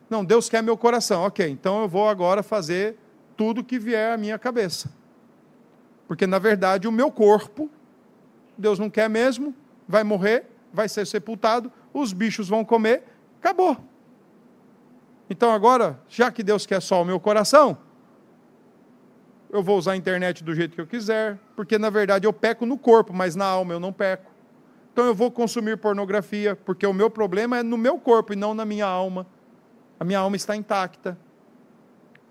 Não, Deus quer meu coração. Ok, então eu vou agora fazer tudo que vier à minha cabeça. Porque, na verdade, o meu corpo, Deus não quer mesmo, vai morrer, vai ser sepultado, os bichos vão comer, acabou. Então, agora, já que Deus quer só o meu coração, eu vou usar a internet do jeito que eu quiser, porque, na verdade, eu peco no corpo, mas na alma eu não peco. Então, eu vou consumir pornografia, porque o meu problema é no meu corpo e não na minha alma. A minha alma está intacta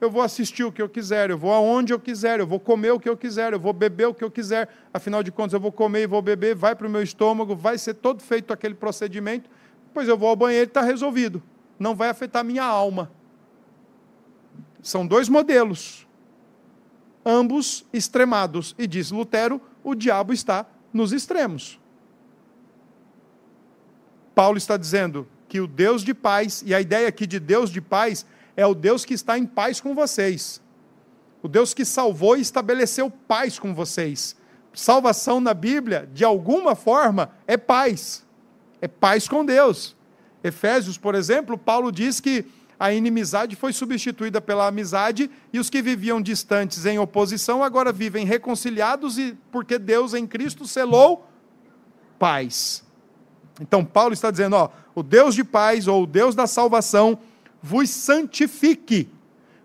eu vou assistir o que eu quiser, eu vou aonde eu quiser, eu vou comer o que eu quiser, eu vou beber o que eu quiser. Afinal de contas, eu vou comer e vou beber, vai para o meu estômago, vai ser todo feito aquele procedimento. Depois eu vou ao banheiro e está resolvido. Não vai afetar minha alma. São dois modelos, ambos extremados. E diz Lutero: o diabo está nos extremos. Paulo está dizendo que o Deus de paz, e a ideia aqui de Deus de paz é o Deus que está em paz com vocês. O Deus que salvou e estabeleceu paz com vocês. Salvação na Bíblia, de alguma forma, é paz. É paz com Deus. Efésios, por exemplo, Paulo diz que a inimizade foi substituída pela amizade e os que viviam distantes em oposição agora vivem reconciliados e porque Deus em Cristo selou paz. Então Paulo está dizendo, ó, o Deus de paz ou o Deus da salvação vos santifique,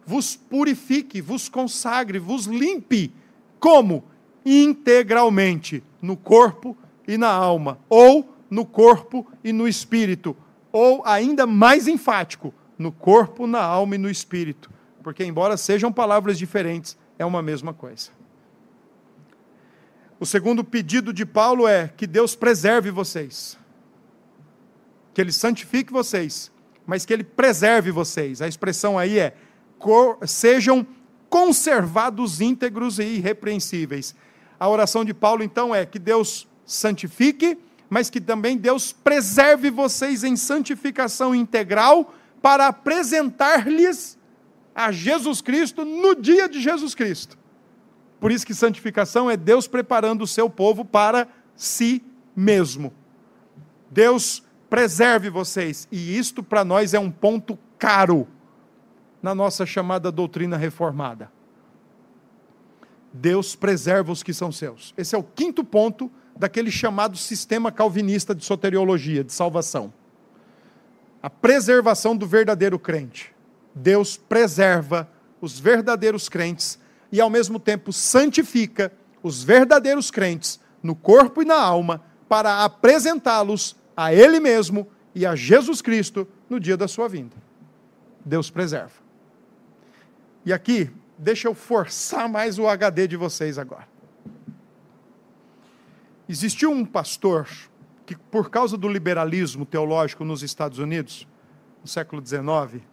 vos purifique, vos consagre, vos limpe. Como? Integralmente, no corpo e na alma, ou no corpo e no espírito, ou ainda mais enfático, no corpo, na alma e no espírito. Porque, embora sejam palavras diferentes, é uma mesma coisa. O segundo pedido de Paulo é que Deus preserve vocês, que Ele santifique vocês mas que ele preserve vocês. A expressão aí é: sejam conservados íntegros e irrepreensíveis. A oração de Paulo, então, é que Deus santifique, mas que também Deus preserve vocês em santificação integral para apresentar-lhes a Jesus Cristo no dia de Jesus Cristo. Por isso que santificação é Deus preparando o seu povo para si mesmo. Deus preserve vocês. E isto para nós é um ponto caro na nossa chamada doutrina reformada. Deus preserva os que são seus. Esse é o quinto ponto daquele chamado sistema calvinista de soteriologia, de salvação. A preservação do verdadeiro crente. Deus preserva os verdadeiros crentes e, ao mesmo tempo, santifica os verdadeiros crentes no corpo e na alma para apresentá-los a Ele mesmo e a Jesus Cristo no dia da sua vinda. Deus preserva. E aqui, deixa eu forçar mais o HD de vocês agora. Existiu um pastor que por causa do liberalismo teológico nos Estados Unidos, no século XIX,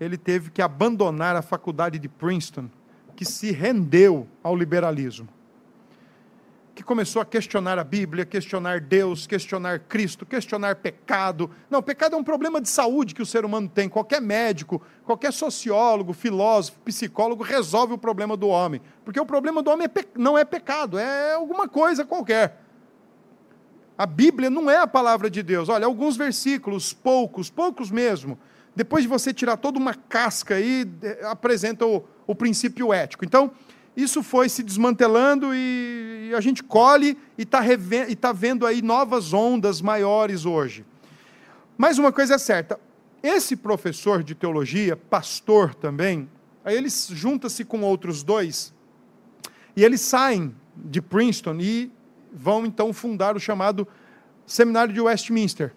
ele teve que abandonar a faculdade de Princeton, que se rendeu ao liberalismo que começou a questionar a Bíblia, questionar Deus, questionar Cristo, questionar pecado. Não, pecado é um problema de saúde que o ser humano tem. Qualquer médico, qualquer sociólogo, filósofo, psicólogo resolve o problema do homem. Porque o problema do homem é não é pecado, é alguma coisa qualquer. A Bíblia não é a palavra de Deus. Olha, alguns versículos, poucos, poucos mesmo. Depois de você tirar toda uma casca aí, apresenta o, o princípio ético. Então, isso foi se desmantelando e a gente colhe e está tá vendo aí novas ondas maiores hoje. Mas uma coisa é certa, esse professor de teologia, pastor também, aí eles juntam-se com outros dois e eles saem de Princeton e vão então fundar o chamado Seminário de Westminster.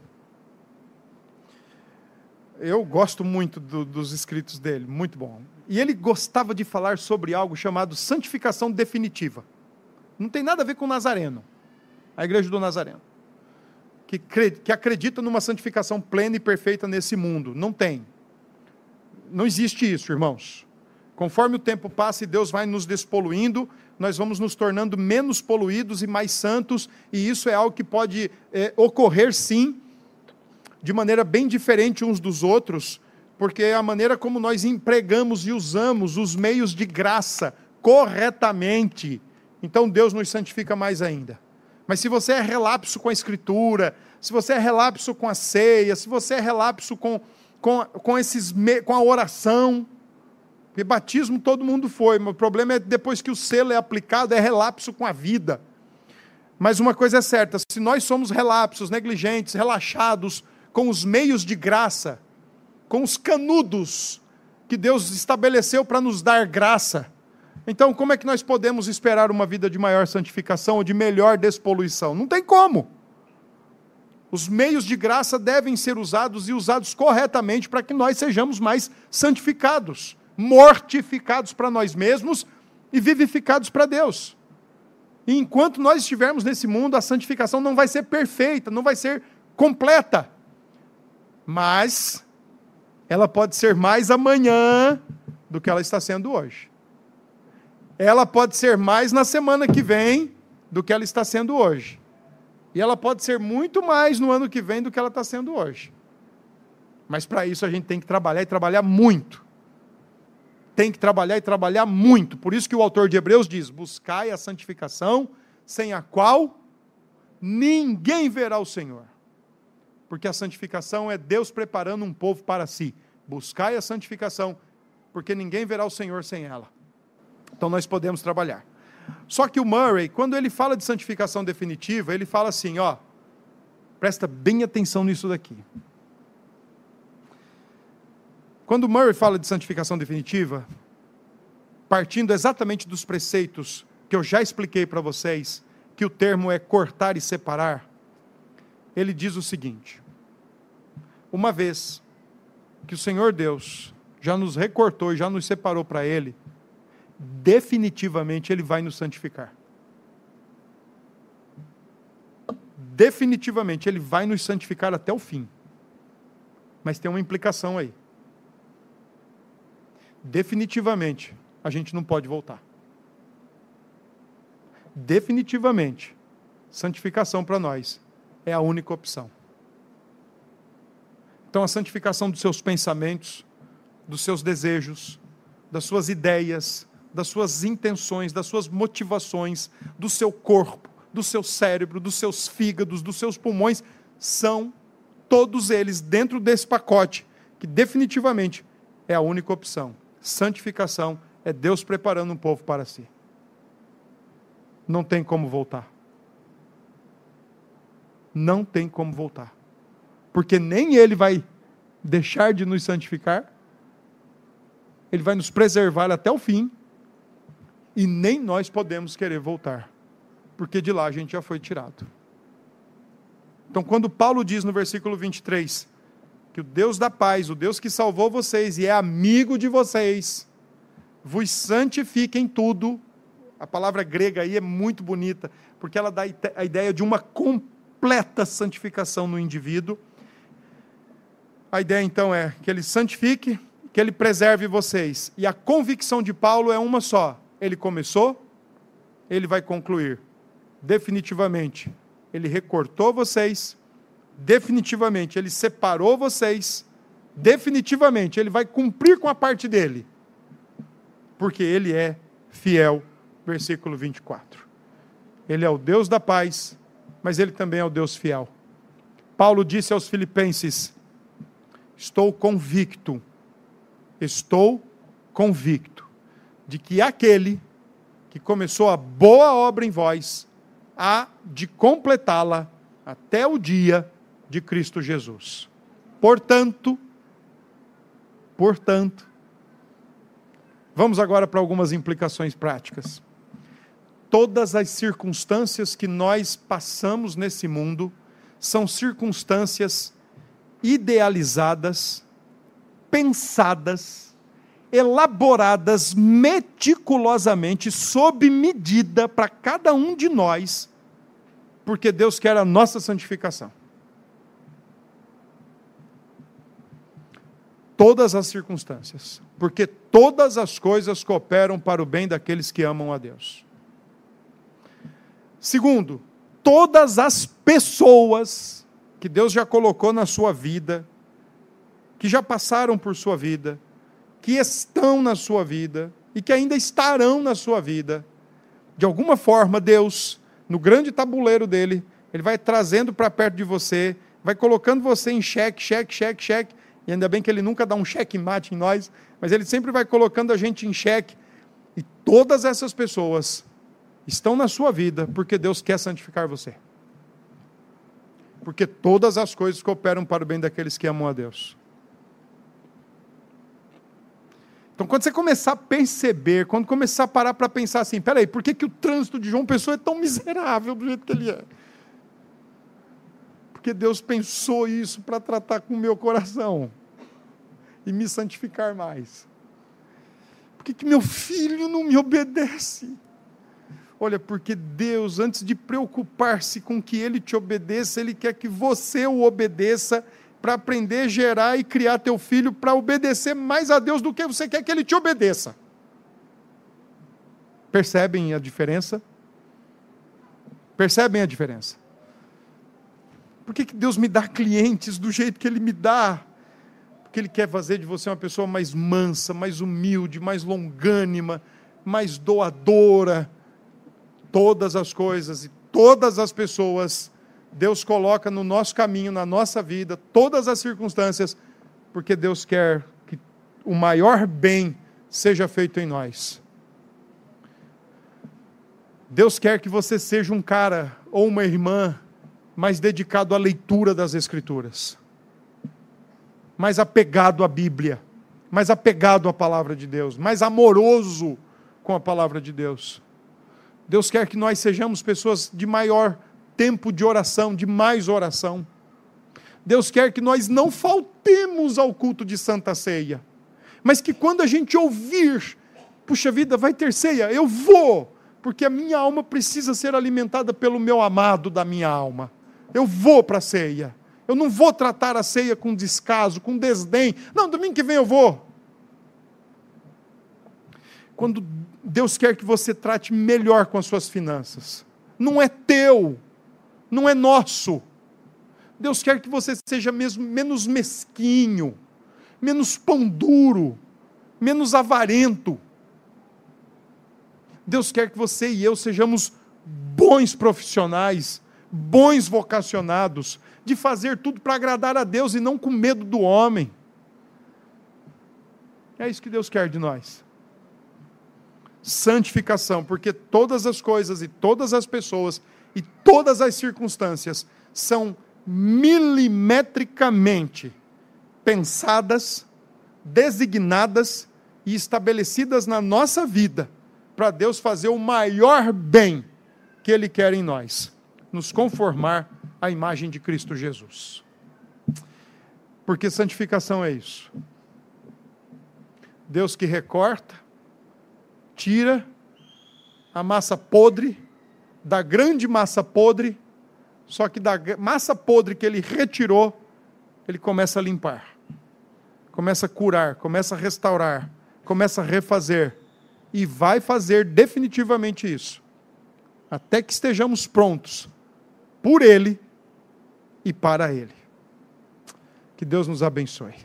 Eu gosto muito do, dos escritos dele, muito bom. E ele gostava de falar sobre algo chamado santificação definitiva. Não tem nada a ver com o Nazareno, a igreja do Nazareno. Que, que acredita numa santificação plena e perfeita nesse mundo. Não tem. Não existe isso, irmãos. Conforme o tempo passa e Deus vai nos despoluindo, nós vamos nos tornando menos poluídos e mais santos, e isso é algo que pode é, ocorrer sim, de maneira bem diferente uns dos outros, porque é a maneira como nós empregamos e usamos os meios de graça corretamente, então Deus nos santifica mais ainda. Mas se você é relapso com a Escritura, se você é relapso com a ceia, se você é relapso com, com, com, esses, com a oração, porque batismo todo mundo foi, mas o problema é depois que o selo é aplicado, é relapso com a vida. Mas uma coisa é certa: se nós somos relapsos, negligentes, relaxados com os meios de graça, com os canudos que Deus estabeleceu para nos dar graça. Então, como é que nós podemos esperar uma vida de maior santificação ou de melhor despoluição? Não tem como. Os meios de graça devem ser usados e usados corretamente para que nós sejamos mais santificados, mortificados para nós mesmos e vivificados para Deus. E enquanto nós estivermos nesse mundo, a santificação não vai ser perfeita, não vai ser completa. Mas ela pode ser mais amanhã do que ela está sendo hoje. Ela pode ser mais na semana que vem do que ela está sendo hoje. E ela pode ser muito mais no ano que vem do que ela está sendo hoje. Mas para isso a gente tem que trabalhar e trabalhar muito. Tem que trabalhar e trabalhar muito. Por isso que o autor de Hebreus diz: buscai a santificação, sem a qual ninguém verá o Senhor porque a santificação é Deus preparando um povo para si. Buscai a santificação, porque ninguém verá o Senhor sem ela. Então nós podemos trabalhar. Só que o Murray, quando ele fala de santificação definitiva, ele fala assim, ó, presta bem atenção nisso daqui. Quando Murray fala de santificação definitiva, partindo exatamente dos preceitos que eu já expliquei para vocês, que o termo é cortar e separar, ele diz o seguinte: uma vez que o Senhor Deus já nos recortou e já nos separou para Ele, definitivamente Ele vai nos santificar. Definitivamente Ele vai nos santificar até o fim. Mas tem uma implicação aí. Definitivamente a gente não pode voltar. Definitivamente, santificação para nós é a única opção. Então, a santificação dos seus pensamentos, dos seus desejos, das suas ideias, das suas intenções, das suas motivações, do seu corpo, do seu cérebro, dos seus fígados, dos seus pulmões, são todos eles dentro desse pacote, que definitivamente é a única opção. Santificação é Deus preparando um povo para si. Não tem como voltar não tem como voltar. Porque nem ele vai deixar de nos santificar, ele vai nos preservar até o fim, e nem nós podemos querer voltar, porque de lá a gente já foi tirado. Então, quando Paulo diz no versículo 23 que o Deus da paz, o Deus que salvou vocês e é amigo de vocês, vos santifique em tudo. A palavra grega aí é muito bonita, porque ela dá a ideia de uma completa santificação no indivíduo. A ideia então é que ele santifique, que ele preserve vocês. E a convicção de Paulo é uma só: ele começou, ele vai concluir. Definitivamente. Ele recortou vocês, definitivamente. Ele separou vocês, definitivamente. Ele vai cumprir com a parte dele. Porque ele é fiel. Versículo 24. Ele é o Deus da paz, mas ele também é o Deus fiel. Paulo disse aos Filipenses: Estou convicto, estou convicto de que aquele que começou a boa obra em vós há de completá-la até o dia de Cristo Jesus. Portanto, portanto, vamos agora para algumas implicações práticas. Todas as circunstâncias que nós passamos nesse mundo são circunstâncias idealizadas, pensadas, elaboradas meticulosamente, sob medida para cada um de nós, porque Deus quer a nossa santificação. Todas as circunstâncias, porque todas as coisas cooperam para o bem daqueles que amam a Deus. Segundo, todas as pessoas que Deus já colocou na sua vida, que já passaram por sua vida, que estão na sua vida e que ainda estarão na sua vida. De alguma forma, Deus, no grande tabuleiro dele, ele vai trazendo para perto de você, vai colocando você em xeque, xeque, xeque, xeque. E ainda bem que ele nunca dá um cheque mate em nós, mas ele sempre vai colocando a gente em xeque. E todas essas pessoas estão na sua vida porque Deus quer santificar você. Porque todas as coisas cooperam para o bem daqueles que amam a Deus. Então, quando você começar a perceber, quando começar a parar para pensar assim, peraí, por que, que o trânsito de João Pessoa é tão miserável do jeito que ele é? Porque Deus pensou isso para tratar com o meu coração e me santificar mais. Por que, que meu filho não me obedece? Olha, porque Deus, antes de preocupar-se com que ele te obedeça, ele quer que você o obedeça para aprender gerar e criar teu filho para obedecer mais a Deus do que você quer que ele te obedeça. Percebem a diferença? Percebem a diferença? Por que, que Deus me dá clientes do jeito que Ele me dá? Porque Ele quer fazer de você uma pessoa mais mansa, mais humilde, mais longânima, mais doadora. Todas as coisas e todas as pessoas Deus coloca no nosso caminho, na nossa vida, todas as circunstâncias, porque Deus quer que o maior bem seja feito em nós. Deus quer que você seja um cara ou uma irmã mais dedicado à leitura das Escrituras, mais apegado à Bíblia, mais apegado à palavra de Deus, mais amoroso com a palavra de Deus. Deus quer que nós sejamos pessoas de maior tempo de oração, de mais oração. Deus quer que nós não faltemos ao culto de Santa Ceia, mas que quando a gente ouvir, puxa vida, vai ter ceia, eu vou, porque a minha alma precisa ser alimentada pelo meu amado da minha alma. Eu vou para a ceia. Eu não vou tratar a ceia com descaso, com desdém. Não, domingo que vem eu vou. Quando Deus quer que você trate melhor com as suas finanças, não é teu, não é nosso. Deus quer que você seja mesmo menos mesquinho, menos pão duro, menos avarento. Deus quer que você e eu sejamos bons profissionais, bons vocacionados, de fazer tudo para agradar a Deus e não com medo do homem. É isso que Deus quer de nós. Santificação, porque todas as coisas e todas as pessoas e todas as circunstâncias são milimetricamente pensadas, designadas e estabelecidas na nossa vida para Deus fazer o maior bem que Ele quer em nós, nos conformar à imagem de Cristo Jesus. Porque santificação é isso. Deus que recorta, tira a massa podre da grande massa podre, Só que da massa podre que ele retirou, ele começa a limpar, começa a curar, começa a restaurar, começa a refazer. E vai fazer definitivamente isso. Até que estejamos prontos por Ele e para Ele. Que Deus nos abençoe.